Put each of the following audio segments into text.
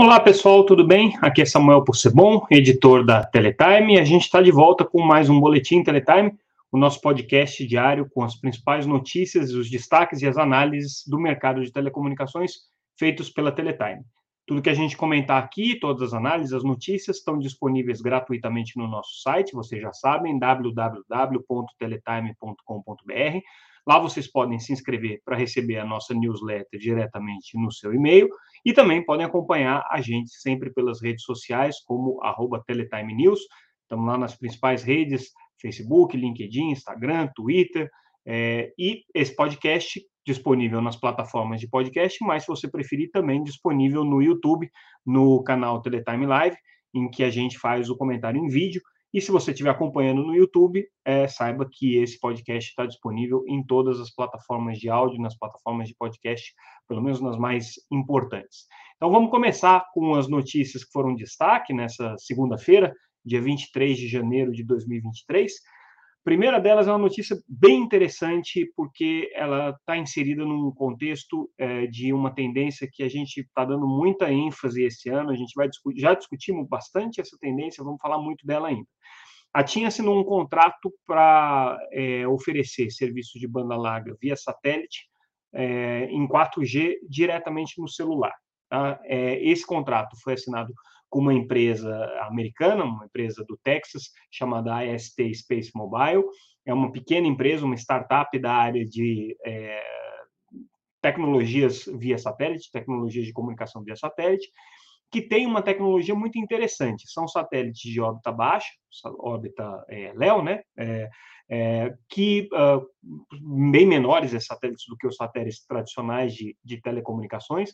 Olá pessoal, tudo bem? Aqui é Samuel Possebon, editor da Teletime, a gente está de volta com mais um Boletim Teletime, o nosso podcast diário com as principais notícias, os destaques e as análises do mercado de telecomunicações feitos pela Teletime. Tudo que a gente comentar aqui, todas as análises, as notícias, estão disponíveis gratuitamente no nosso site, vocês já sabem, www.teletime.com.br. Lá vocês podem se inscrever para receber a nossa newsletter diretamente no seu e-mail e também podem acompanhar a gente sempre pelas redes sociais, como arroba Teletime News. Estamos lá nas principais redes, Facebook, LinkedIn, Instagram, Twitter. É, e esse podcast disponível nas plataformas de podcast, mas se você preferir, também disponível no YouTube, no canal Teletime Live, em que a gente faz o comentário em vídeo e se você estiver acompanhando no YouTube, é, saiba que esse podcast está disponível em todas as plataformas de áudio, nas plataformas de podcast, pelo menos nas mais importantes. Então vamos começar com as notícias que foram destaque nessa segunda-feira, dia 23 de janeiro de 2023 primeira delas é uma notícia bem interessante, porque ela está inserida num contexto é, de uma tendência que a gente está dando muita ênfase esse ano. A gente vai já discutimos bastante essa tendência, vamos falar muito dela ainda. A TIM assinou um contrato para é, oferecer serviços de banda larga via satélite é, em 4G diretamente no celular. Tá? É, esse contrato foi assinado com uma empresa americana, uma empresa do Texas, chamada AST Space Mobile. É uma pequena empresa, uma startup da área de é, tecnologias via satélite, tecnologias de comunicação via satélite, que tem uma tecnologia muito interessante. São satélites de órbita baixa, órbita é, LEO, né? É, é, que uh, bem menores esses satélites do que os satélites tradicionais de, de telecomunicações,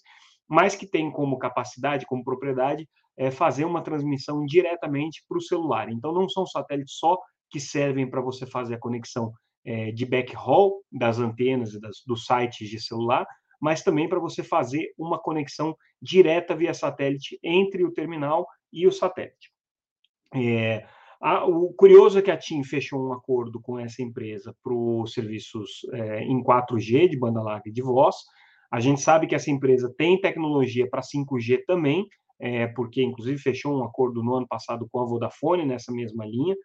mas que tem como capacidade, como propriedade, é, fazer uma transmissão diretamente para o celular. Então, não são satélites só que servem para você fazer a conexão é, de backhaul das antenas e das, dos sites de celular, mas também para você fazer uma conexão direta via satélite entre o terminal e o satélite. É, a, o curioso é que a TIM fechou um acordo com essa empresa para os serviços é, em 4G de banda larga de voz. A gente sabe que essa empresa tem tecnologia para 5G também, é, porque inclusive fechou um acordo no ano passado com a Vodafone nessa mesma linha.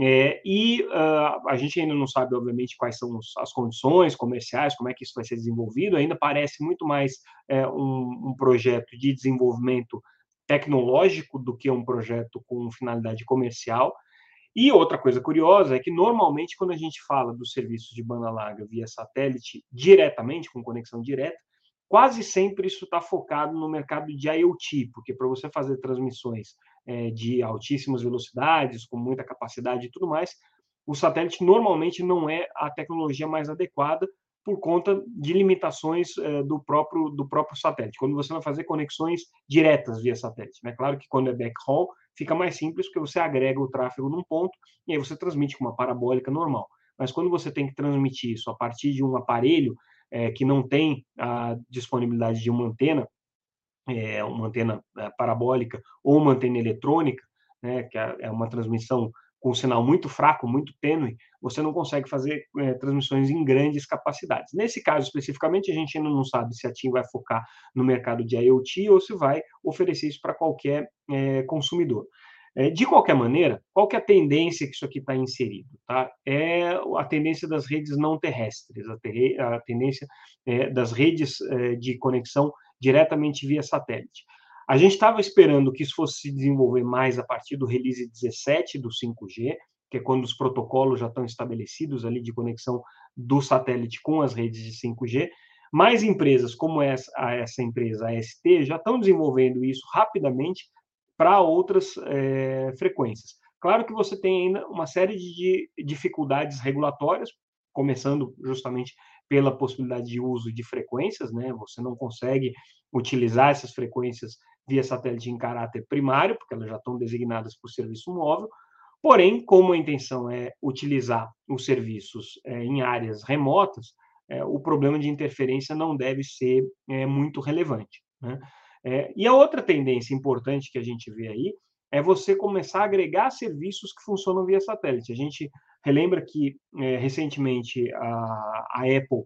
É, e uh, a gente ainda não sabe, obviamente, quais são os, as condições comerciais, como é que isso vai ser desenvolvido. Ainda parece muito mais é, um, um, projeto de desenvolvimento tecnológico do que um projeto com finalidade comercial. E outra coisa curiosa é que, normalmente, quando a gente fala dos serviços de banda larga via satélite diretamente, com conexão direta, quase sempre isso está focado no mercado de IoT, porque para você fazer transmissões é, de altíssimas velocidades, com muita capacidade e tudo mais, o satélite normalmente não é a tecnologia mais adequada por conta de limitações é, do próprio do próprio satélite. Quando você vai fazer conexões diretas via satélite, né? Claro que quando é backhaul fica mais simples porque você agrega o tráfego num ponto e aí você transmite com uma parabólica normal. Mas quando você tem que transmitir isso a partir de um aparelho é, que não tem a disponibilidade de uma antena, é, uma antena é, parabólica ou uma antena eletrônica, né, que é, é uma transmissão com um sinal muito fraco, muito tênue, você não consegue fazer é, transmissões em grandes capacidades. Nesse caso especificamente, a gente ainda não sabe se a TIM vai focar no mercado de IoT ou se vai oferecer isso para qualquer é, consumidor. É, de qualquer maneira, qual que é a tendência que isso aqui está inserido? Tá? É a tendência das redes não terrestres, a, ter, a tendência é, das redes é, de conexão diretamente via satélite. A gente estava esperando que isso fosse se desenvolver mais a partir do release 17 do 5G, que é quando os protocolos já estão estabelecidos ali de conexão do satélite com as redes de 5G, mais empresas como essa, essa empresa, a ST, já estão desenvolvendo isso rapidamente para outras é, frequências. Claro que você tem ainda uma série de dificuldades regulatórias, começando justamente pela possibilidade de uso de frequências, né? Você não consegue utilizar essas frequências via satélite em caráter primário, porque elas já estão designadas por serviço móvel. Porém, como a intenção é utilizar os serviços é, em áreas remotas, é, o problema de interferência não deve ser é, muito relevante. Né? É, e a outra tendência importante que a gente vê aí é você começar a agregar serviços que funcionam via satélite. A gente relembra que é, recentemente a, a Apple,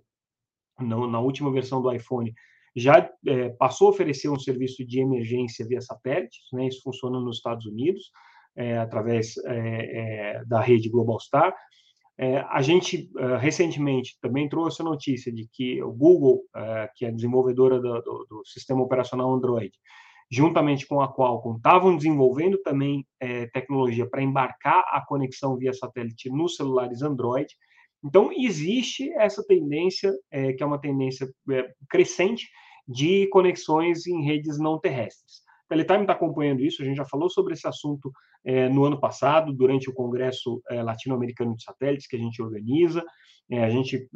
no, na última versão do iPhone, já é, passou a oferecer um serviço de emergência via satélite, né? isso funciona nos Estados Unidos, é, através é, da rede Globalstar. A gente, recentemente, também trouxe a notícia de que o Google, que é desenvolvedora do, do, do sistema operacional Android, juntamente com a Qualcomm, estavam desenvolvendo também é, tecnologia para embarcar a conexão via satélite nos celulares Android. Então, existe essa tendência, é, que é uma tendência é, crescente, de conexões em redes não terrestres. Teletime está acompanhando isso, a gente já falou sobre esse assunto é, no ano passado, durante o Congresso é, Latino-Americano de Satélites, que a gente organiza. É, a gente,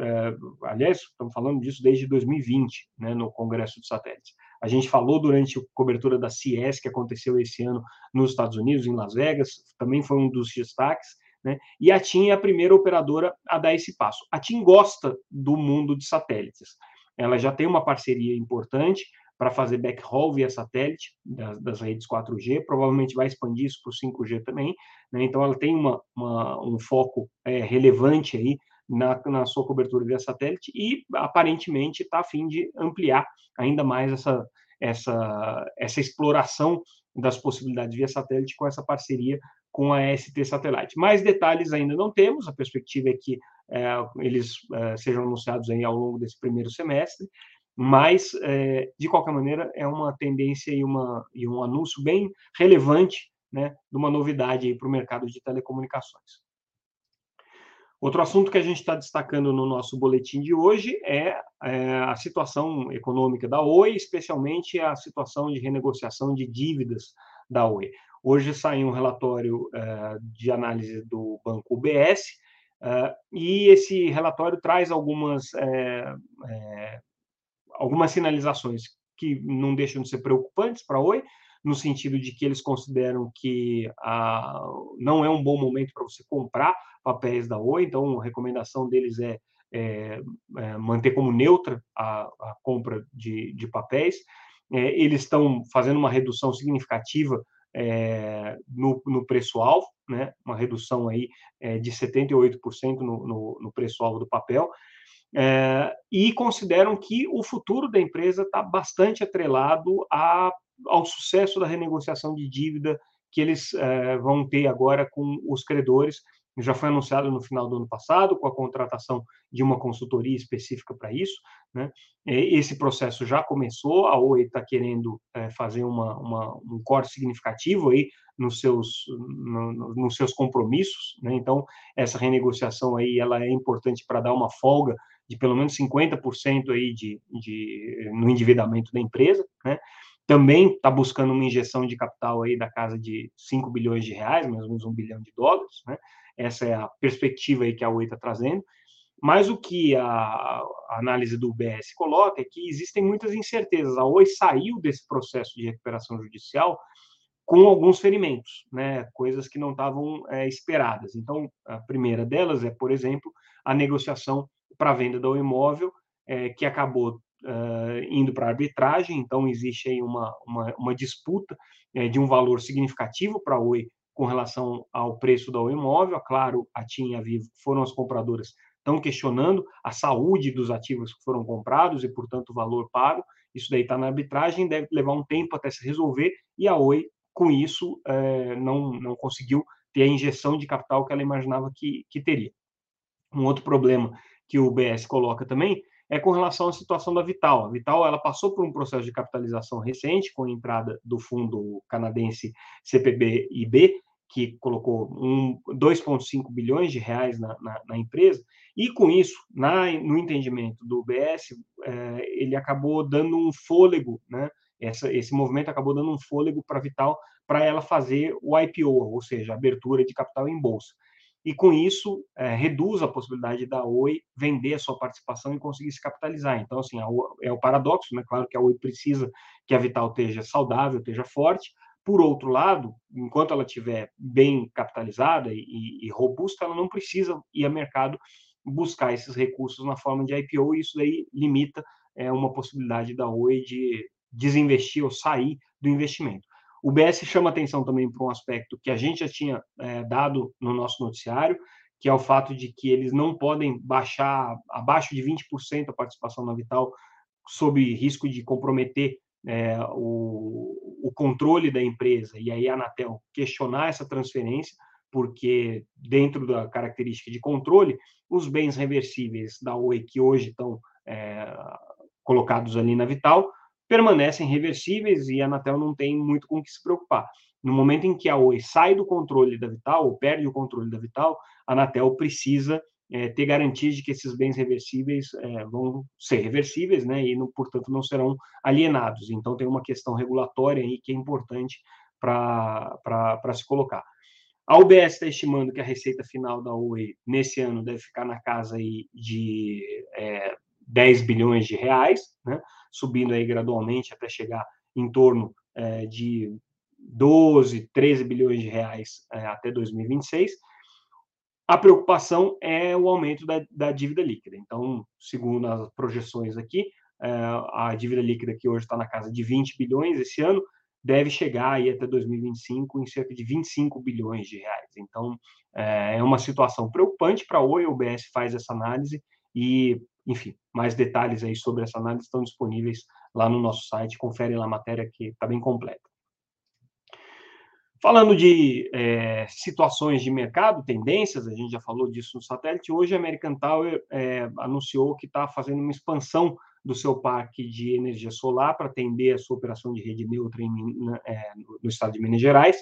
aliás, estamos falando disso desde 2020, né, no Congresso de Satélites. A gente falou durante a cobertura da CES, que aconteceu esse ano nos Estados Unidos, em Las Vegas, também foi um dos destaques. Né? E a TIM é a primeira operadora a dar esse passo. A TIM gosta do mundo de satélites. Ela já tem uma parceria importante para fazer backhaul via satélite das, das, redes 4G, provavelmente vai expandir isso para o 5G também. Né? Então, ela tem uma, uma um foco é, relevante aí na, na sua cobertura via satélite e aparentemente está a fim de ampliar ainda mais essa, essa, essa exploração das possibilidades via satélite com essa parceria com a ST Satellite. Mais detalhes ainda não temos, a perspectiva é que é, eles é, sejam anunciados aí ao longo desse primeiro semestre, mas, é, de qualquer maneira, é uma tendência e, uma, e um anúncio bem relevante né, de uma novidade para o mercado de telecomunicações. Outro assunto que a gente está destacando no nosso boletim de hoje é, é, a situação econômica da Oi, especialmente a situação de renegociação de dívidas da Oi. Hoje saiu um relatório é, de análise do banco UBS e esse relatório traz algumas, algumas sinalizações que não deixam de ser preocupantes para a Oi, no sentido de que eles consideram que a, não é um bom momento para você comprar papéis da Oi, então a recomendação deles é, é, é manter como neutra a, a compra de, de papéis. É, eles estão fazendo uma redução significativa é, no, no preço-alvo, né? uma redução aí é, de 78% no, no, no preço-alvo do papel, é, e consideram que o futuro da empresa está bastante atrelado a, ao sucesso da renegociação de dívida que eles é, vão ter agora com os credores, já foi anunciado no final do ano passado, com a contratação de uma consultoria específica para isso. Né? Esse processo já começou, a Oi está querendo é, fazer uma, uma, um corte significativo aí nos seus, no, nos seus compromissos. Né? Então, essa renegociação aí ela é importante para dar uma folga de pelo menos 50% aí de, de, no endividamento da empresa. Né? Também está buscando uma injeção de capital aí da casa de 5 bilhões de reais, mais ou menos um bilhão de dólares. Né? Essa é a perspectiva aí que a Oi está trazendo. Mas o que a, a, análise do UBS coloca é que existem muitas incertezas. A Oi saiu desse processo de recuperação judicial com alguns ferimentos, né? coisas que não estavam é, esperadas. Então, a primeira delas é, por exemplo, a negociação para a venda do imóvel, é, que acabou uh, indo para arbitragem. Então, existe aí uma, uma, uma disputa é, de um valor significativo para a Oi com relação ao preço do imóvel. Claro, a TIM e a Vivo foram as compradoras, estão questionando a saúde dos ativos que foram comprados e, portanto, o valor pago. Isso daí está na arbitragem, deve levar um tempo até se resolver, e a Oi, com isso, é, não, não conseguiu ter a injeção de capital que ela imaginava que, que teria. Um outro problema que o BS coloca também é com relação à situação da Vital. A Vital ela passou por um processo de capitalização recente com a entrada do fundo canadense CPB-IB, que colocou um, 2,5 bilhões de reais na, na, na, empresa, e com isso, na, no entendimento do BS, é, ele acabou dando um fôlego, né? Essa, esse movimento acabou dando um fôlego para a Vital para ela fazer o IPO, ou seja, abertura de capital em bolsa e com isso é, reduz a possibilidade da Oi vender a sua participação e conseguir se capitalizar. Então, assim, é o paradoxo, né? Claro que a Oi precisa que a Vital esteja saudável, esteja forte. Por outro lado, enquanto ela estiver bem capitalizada e, e, robusta, ela não precisa ir ao mercado buscar esses recursos na forma de IPO, e isso daí limita é, uma possibilidade da Oi de desinvestir ou sair do investimento. O BS chama atenção também para um aspecto que a gente já tinha é, dado no nosso noticiário, que é o fato de que eles não podem baixar abaixo de 20% a participação na Vital sob risco de comprometer é, o, o, controle da empresa, e aí a Anatel questionar essa transferência, porque dentro da característica de controle, os bens reversíveis da Oi, que hoje estão é, colocados ali na Vital, permanecem reversíveis e a Anatel não tem muito com o que se preocupar. No momento em que a Oi sai do controle da Vital, ou perde o controle da Vital, a Anatel precisa é, ter garantias de que esses bens reversíveis é, vão ser reversíveis, né, e, portanto, não serão alienados. Então, tem uma questão regulatória aí que é importante para se colocar. A UBS está estimando que a receita final da Oi nesse ano deve ficar na casa aí de é, 10 bilhões de reais, né, subindo aí gradualmente até chegar em torno é, de 12, 13 bilhões de reais é, até 2026. A preocupação é o aumento da, da dívida líquida. Então, segundo as projeções aqui, é, a dívida líquida que hoje está na casa de 20 bilhões esse ano deve chegar aí até 2025 em cerca de 25 bilhões de reais. Então, é, uma situação preocupante para a o UBS faz essa análise e, enfim, mais detalhes aí sobre essa análise estão disponíveis lá no nosso site, confere lá a matéria que está bem completa. Falando de é, situações de mercado, tendências, a gente já falou disso no satélite. Hoje a American Tower é, anunciou que está fazendo uma expansão do seu parque de energia solar para atender a sua operação de rede neutra em, é, no estado de Minas Gerais.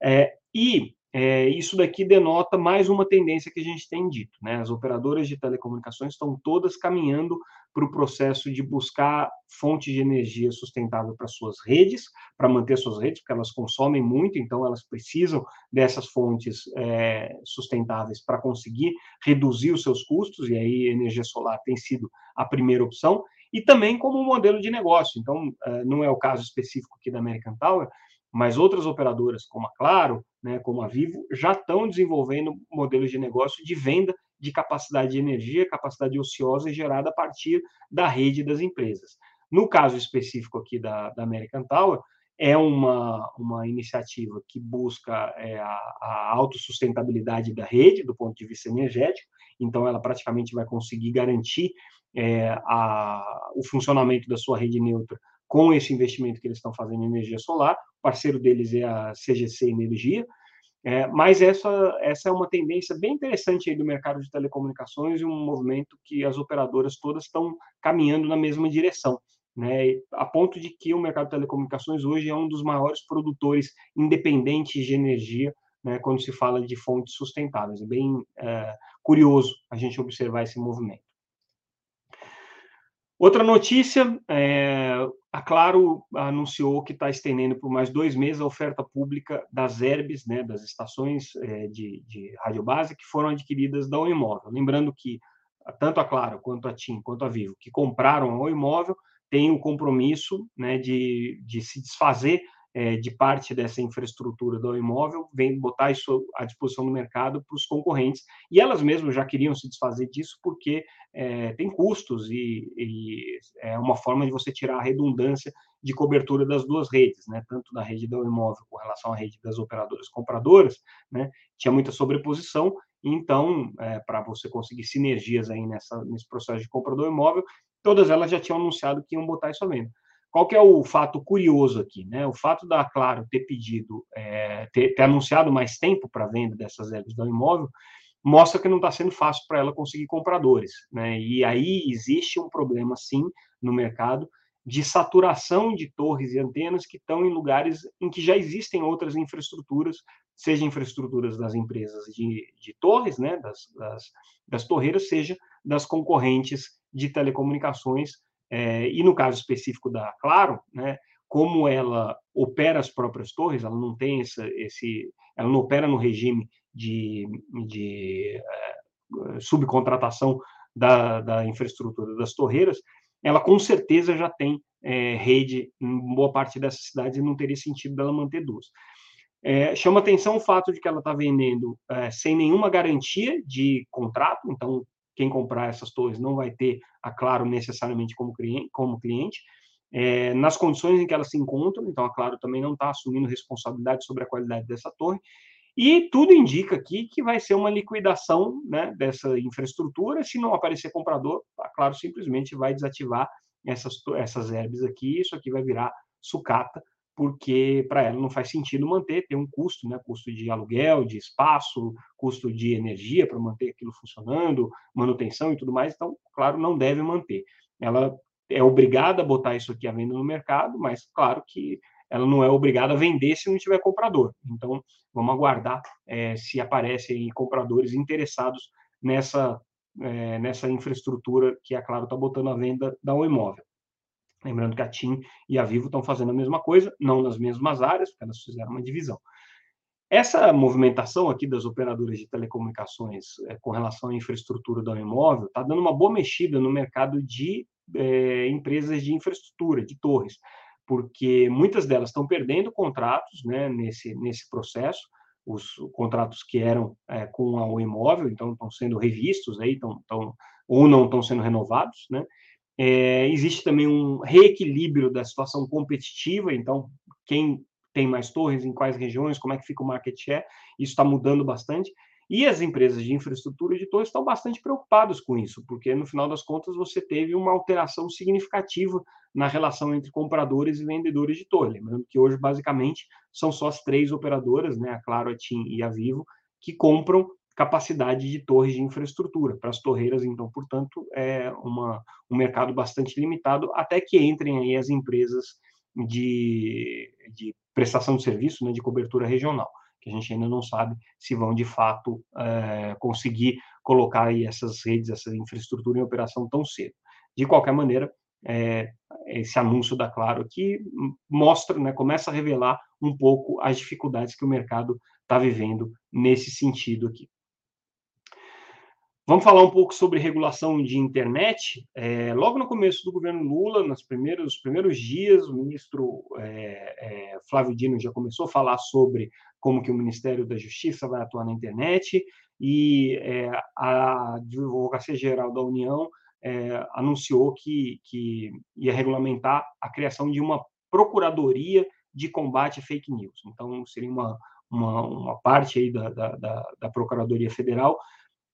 É, e é, isso daqui denota mais uma tendência que a gente tem dito. Né? As operadoras de telecomunicações estão todas caminhando para o processo de buscar fontes de energia sustentável para suas redes, para manter suas redes, porque elas consomem muito, então elas precisam dessas fontes é, sustentáveis para conseguir reduzir os seus custos, e aí energia solar tem sido a primeira opção, e também como modelo de negócio. Então, é, não é o caso específico aqui da American Tower, mas outras operadoras, como a Claro, né, como a Vivo, já estão desenvolvendo modelos de negócio de venda de capacidade de energia, capacidade ociosa gerada a partir da rede das empresas. No caso específico aqui da, da American Tower, é uma, uma iniciativa que busca é, a, a autossustentabilidade da rede do ponto de vista energético, então ela praticamente vai conseguir garantir é, a, o funcionamento da sua rede neutra com esse investimento que eles estão fazendo em energia solar. O parceiro deles é a CGC Energia. É, mas essa, essa é uma tendência bem interessante aí do mercado de telecomunicações e um movimento que as operadoras todas estão caminhando na mesma direção. Né, a ponto de que o mercado de telecomunicações hoje é um dos maiores produtores independentes de energia né, quando se fala de fontes sustentáveis. É bem é, curioso a gente observar esse movimento. Outra notícia, é, a Claro anunciou que está estendendo por mais dois meses a oferta pública das ERBs, né, das estações é, de, de rádio base que foram adquiridas da Imóvel. Lembrando que tanto a Claro quanto a TIM quanto a Vivo que compraram o Imóvel têm o compromisso né, de, de se desfazer é, de parte dessa infraestrutura do imóvel, vem botar isso à disposição do mercado para os concorrentes. E elas mesmas já queriam se desfazer disso porque é, tem custos e, e, é uma forma de você tirar a redundância de cobertura das duas redes, né? tanto da rede do imóvel com relação à rede das operadoras compradoras, né? tinha muita sobreposição, então, é, para você conseguir sinergias aí nessa, nesse processo de compra do imóvel, todas elas já tinham anunciado que iam botar isso à venda. Qual que é o fato curioso aqui? Né? O fato da Claro ter pedido, é, ter, ter, anunciado mais tempo para venda dessas egos do imóvel, mostra que não está sendo fácil para ela conseguir compradores. Né? E aí existe um problema, sim, no mercado de saturação de torres e antenas que estão em lugares em que já existem outras infraestruturas, seja infraestruturas das empresas de, de torres, né, das, das, das torreiras, seja das concorrentes de telecomunicações é, e no caso específico da Claro, né, como ela opera as próprias torres, ela não tem essa, esse, ela não opera no regime de, de é, subcontratação da, da infraestrutura das torreiras, ela com certeza já tem é, rede em boa parte dessas cidades e não teria sentido dela manter duas. É, chama atenção o fato de que ela está vendendo é, sem nenhuma garantia de contrato, então quem comprar essas torres não vai ter a Claro necessariamente como cliente, como cliente é, nas condições em que elas se encontram, então a Claro também não está assumindo responsabilidade sobre a qualidade dessa torre, e tudo indica aqui que vai ser uma liquidação né, dessa infraestrutura, se não aparecer comprador, a Claro simplesmente vai desativar essas, essas herbes aqui, isso aqui vai virar sucata, porque para ela não faz sentido manter, tem um custo, né? custo de aluguel, de espaço, custo de energia para manter aquilo funcionando, manutenção e tudo mais, então, claro, não deve manter. Ela é obrigada a botar isso aqui à venda no mercado, mas claro que ela não é obrigada a vender se não tiver comprador. Então, vamos aguardar é, se aparecem compradores interessados nessa, é, nessa infraestrutura que a Claro está botando à venda da um imóvel. Lembrando que a TIM e a Vivo estão fazendo a mesma coisa, não nas mesmas áreas, porque elas fizeram uma divisão. Essa movimentação aqui das operadoras de telecomunicações é, com relação à infraestrutura do imóvel está dando uma boa mexida no mercado de é, empresas de infraestrutura, de torres, porque muitas delas estão perdendo contratos né, nesse, nesse processo, os contratos que eram é, com o imóvel, então estão sendo revistos aí, estão, estão, ou não estão sendo renovados, né? É, existe também um reequilíbrio da situação competitiva, então, quem tem mais torres, em quais regiões, como é que fica o market share, isso está mudando bastante. E as empresas de infraestrutura de torres estão bastante preocupadas com isso, porque no final das contas você teve uma alteração significativa na relação entre compradores e vendedores de torre. Lembrando que hoje, basicamente, são só as três operadoras, né, a Claro, a TIM e a Vivo, que compram capacidade de torres de infraestrutura. Para as torreiras, então, portanto, é uma, um mercado bastante limitado, até que entrem aí as empresas de, de prestação de serviço, né, de cobertura regional, que a gente ainda não sabe se vão, de fato, é, conseguir colocar aí essas redes, essa infraestrutura em operação tão cedo. De qualquer maneira, é, esse anúncio da Claro aqui mostra, né, começa a revelar um pouco as dificuldades que o mercado está vivendo nesse sentido aqui. Vamos falar um pouco sobre regulação de internet. É, logo no começo do governo Lula, nos primeiros, primeiros dias, o ministro é, é, Flávio Dino já começou a falar sobre como que o Ministério da Justiça vai atuar na internet e é, a Advocacia Geral da União é, anunciou que, que ia regulamentar a criação de uma procuradoria de combate a fake news. Então, seria uma, uma, uma parte aí da, da, da, da Procuradoria Federal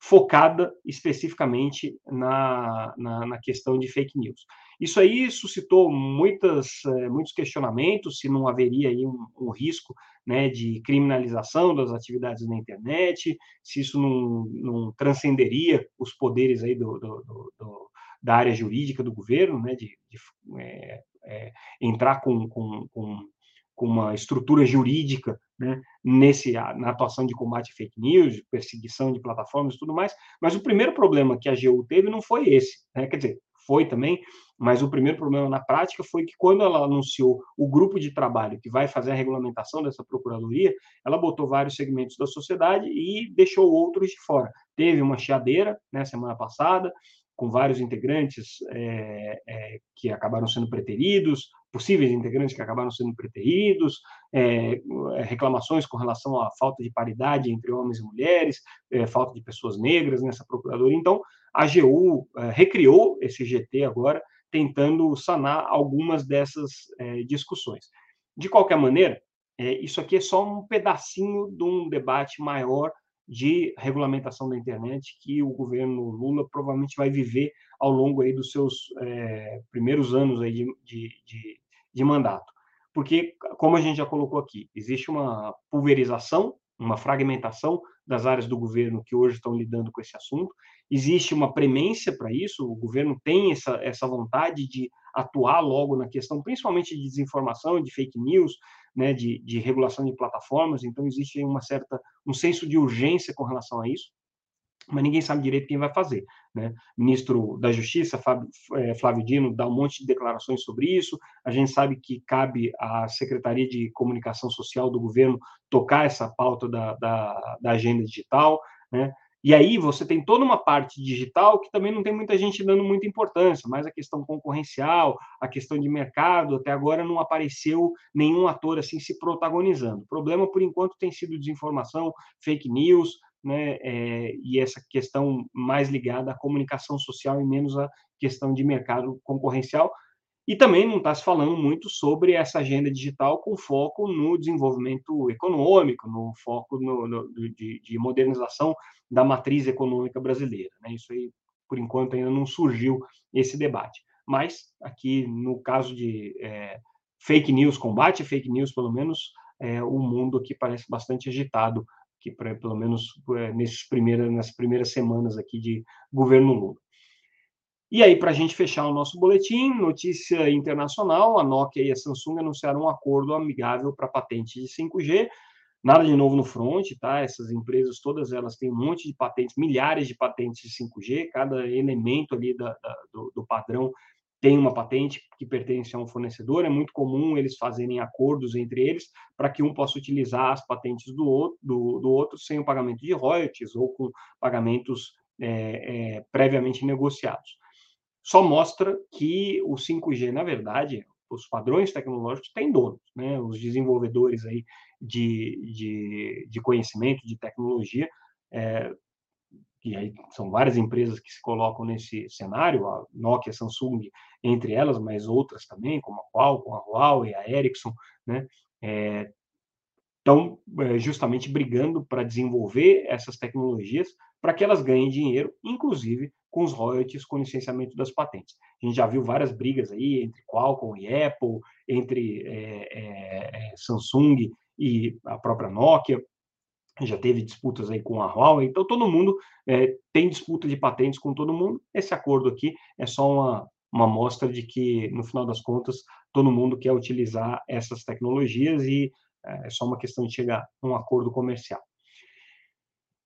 focada especificamente na, na, na, questão de fake news. Isso aí suscitou muitas, eh, muitos questionamentos se não haveria aí um, um, risco né, de criminalização das atividades na internet, se isso não, não transcenderia os poderes aí do, do, do, da área jurídica do governo, né, de, de é, é, entrar com, com, com com uma estrutura jurídica né, nesse, na atuação de combate a fake news, perseguição de plataformas e tudo mais. Mas o primeiro problema que a AGU teve não foi esse, né, quer dizer, foi também, mas o primeiro problema na prática foi que quando ela anunciou o grupo de trabalho que vai fazer a regulamentação dessa procuradoria, ela botou vários segmentos da sociedade e deixou outros de fora. Teve uma chiadeira, né, semana passada, com vários integrantes é, é, que acabaram sendo preteridos, possíveis integrantes que acabaram sendo preteridos, é, reclamações com relação à falta de paridade entre homens e mulheres, falta de pessoas negras nessa procuradoria. Então, a AGU recriou esse GT agora, tentando sanar algumas dessas discussões. De qualquer maneira, isso aqui é só um pedacinho de um debate maior de regulamentação da internet que o governo Lula provavelmente vai viver ao longo aí dos seus é, primeiros anos aí de, de, de, de mandato. Porque, como a gente já colocou aqui, existe uma pulverização, uma fragmentação das áreas do governo que hoje estão lidando com esse assunto. Existe uma premência para isso, o governo tem essa, essa vontade de atuar logo na questão, principalmente de desinformação, de fake news, né, de, de regulação de plataformas, então existe uma certa, um senso de urgência com relação a isso, mas ninguém sabe direito quem vai fazer. Né? Ministro da Justiça, é, Flávio Dino, dá um monte de declarações sobre isso. A gente sabe que cabe à Secretaria de Comunicação Social do governo tocar essa pauta da, da, da agenda digital. Né? E aí você tem toda uma parte digital que também não tem muita gente dando muita importância, mas a questão concorrencial, a questão de mercado, até agora não apareceu nenhum ator assim se protagonizando. O problema, por enquanto, tem sido desinformação, fake news, né, é, e essa questão mais ligada à comunicação social e menos à questão de mercado concorrencial, e também não está se falando muito sobre essa agenda digital com foco no desenvolvimento econômico, no foco no, no, de, de, modernização da matriz econômica brasileira. Né? Isso aí, por enquanto, ainda não surgiu esse debate. mas aqui no caso de é, fake news, combate fake news, pelo menos, é, o mundo aqui parece bastante agitado, que pelo menos é, nesses primeiras, nas primeiras semanas aqui de governo Lula. E aí, para a gente fechar o nosso boletim, notícia internacional: a Nokia e a Samsung anunciaram um acordo amigável para patente de 5G. Nada de novo no front, tá? Essas empresas, todas elas têm um monte de patentes, milhares de patentes de 5G, cada elemento ali da, da, do, do padrão tem uma patente que pertence a um fornecedor, é muito comum eles fazerem acordos entre eles para que um possa utilizar as patentes do outro, do, do outro sem o pagamento de royalties ou com pagamentos é, é, previamente negociados. Só mostra que o 5G, na verdade, os padrões tecnológicos têm donos, né? Os desenvolvedores aí de, de, de conhecimento, de tecnologia, é, e aí são várias empresas que se colocam nesse cenário, a Nokia, a Samsung, entre elas, mas outras também, como a Qualcomm, a Huawei, a Ericsson, né? É, estão é, justamente brigando para desenvolver essas tecnologias para que elas ganhem dinheiro, inclusive com os royalties com licenciamento das patentes. A gente já viu várias brigas aí entre Qualcomm e Apple, entre é, é, Samsung e a própria Nokia, já teve disputas aí com a Huawei, então todo mundo é, tem disputa de patentes com todo mundo. Esse acordo aqui é só uma, uma mostra de que, no final das contas, todo mundo quer utilizar essas tecnologias e é, é só uma questão de chegar a um acordo comercial.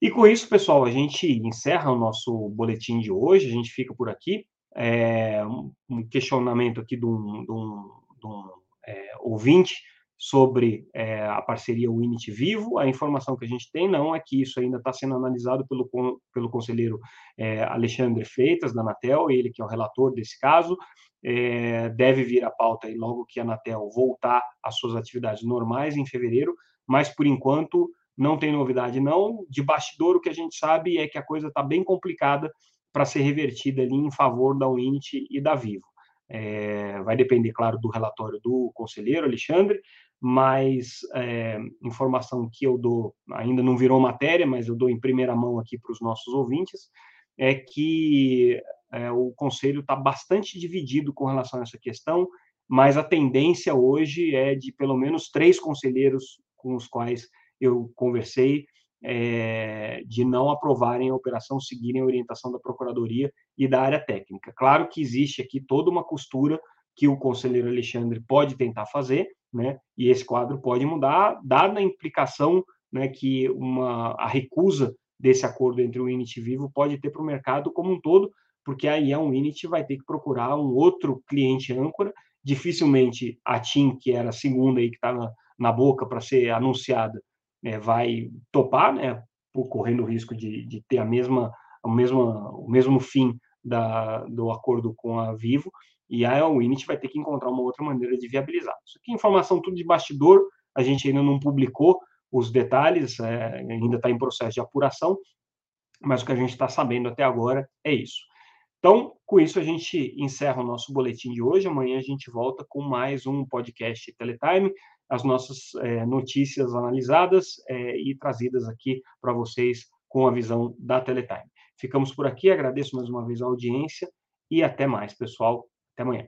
E com isso, pessoal, a gente encerra o nosso boletim de hoje, a gente fica por aqui. É, um questionamento aqui de um, de um, de um é, ouvinte sobre é, a parceria Winit Vivo. A informação que a gente tem não é que isso ainda está sendo analisado pelo, pelo conselheiro é, Alexandre Freitas, da Anatel, ele que é o relator desse caso. É, deve vir a pauta aí logo que a Anatel voltar às suas atividades normais em fevereiro, mas por enquanto não tem novidade não. De bastidor, o que a gente sabe é que a coisa está bem complicada para ser revertida ali em favor da Winit e da Vivo. É, vai depender, claro, do relatório do conselheiro Alexandre, mas é, informação que eu dou, ainda não virou matéria, mas eu dou em primeira mão aqui para os nossos ouvintes, é que é, o Conselho está bastante dividido com relação a essa questão, mas a tendência hoje é de pelo menos três conselheiros com os quais eu conversei é, de não aprovarem a operação, seguirem a orientação da Procuradoria e da área técnica. Claro que existe aqui toda uma costura que o conselheiro Alexandre pode tentar fazer, né? E esse quadro pode mudar, dada a implicação, né, que uma a recusa desse acordo entre o Init Vivo pode ter para o mercado como um todo, porque aí a Unity vai ter que procurar um outro cliente âncora. Dificilmente a TIM, que era a segunda aí que está na, na boca para ser anunciada, né, vai topar, né, correndo o risco de, de ter a mesma, a mesma, o mesmo fim da, do acordo com a Vivo e a Winit vai ter que encontrar uma outra maneira de viabilizar. Isso aqui é informação tudo de bastidor, a gente ainda não publicou os detalhes, é, ainda está em processo de apuração, mas o que a gente está sabendo até agora é isso. Então, com isso, a gente encerra o nosso boletim de hoje. Amanhã a gente volta com mais um podcast Teletime, as nossas é, notícias analisadas é, e trazidas aqui para vocês com a visão da Teletime. Ficamos por aqui, agradeço mais uma vez a audiência e até mais, pessoal. Até amanhã.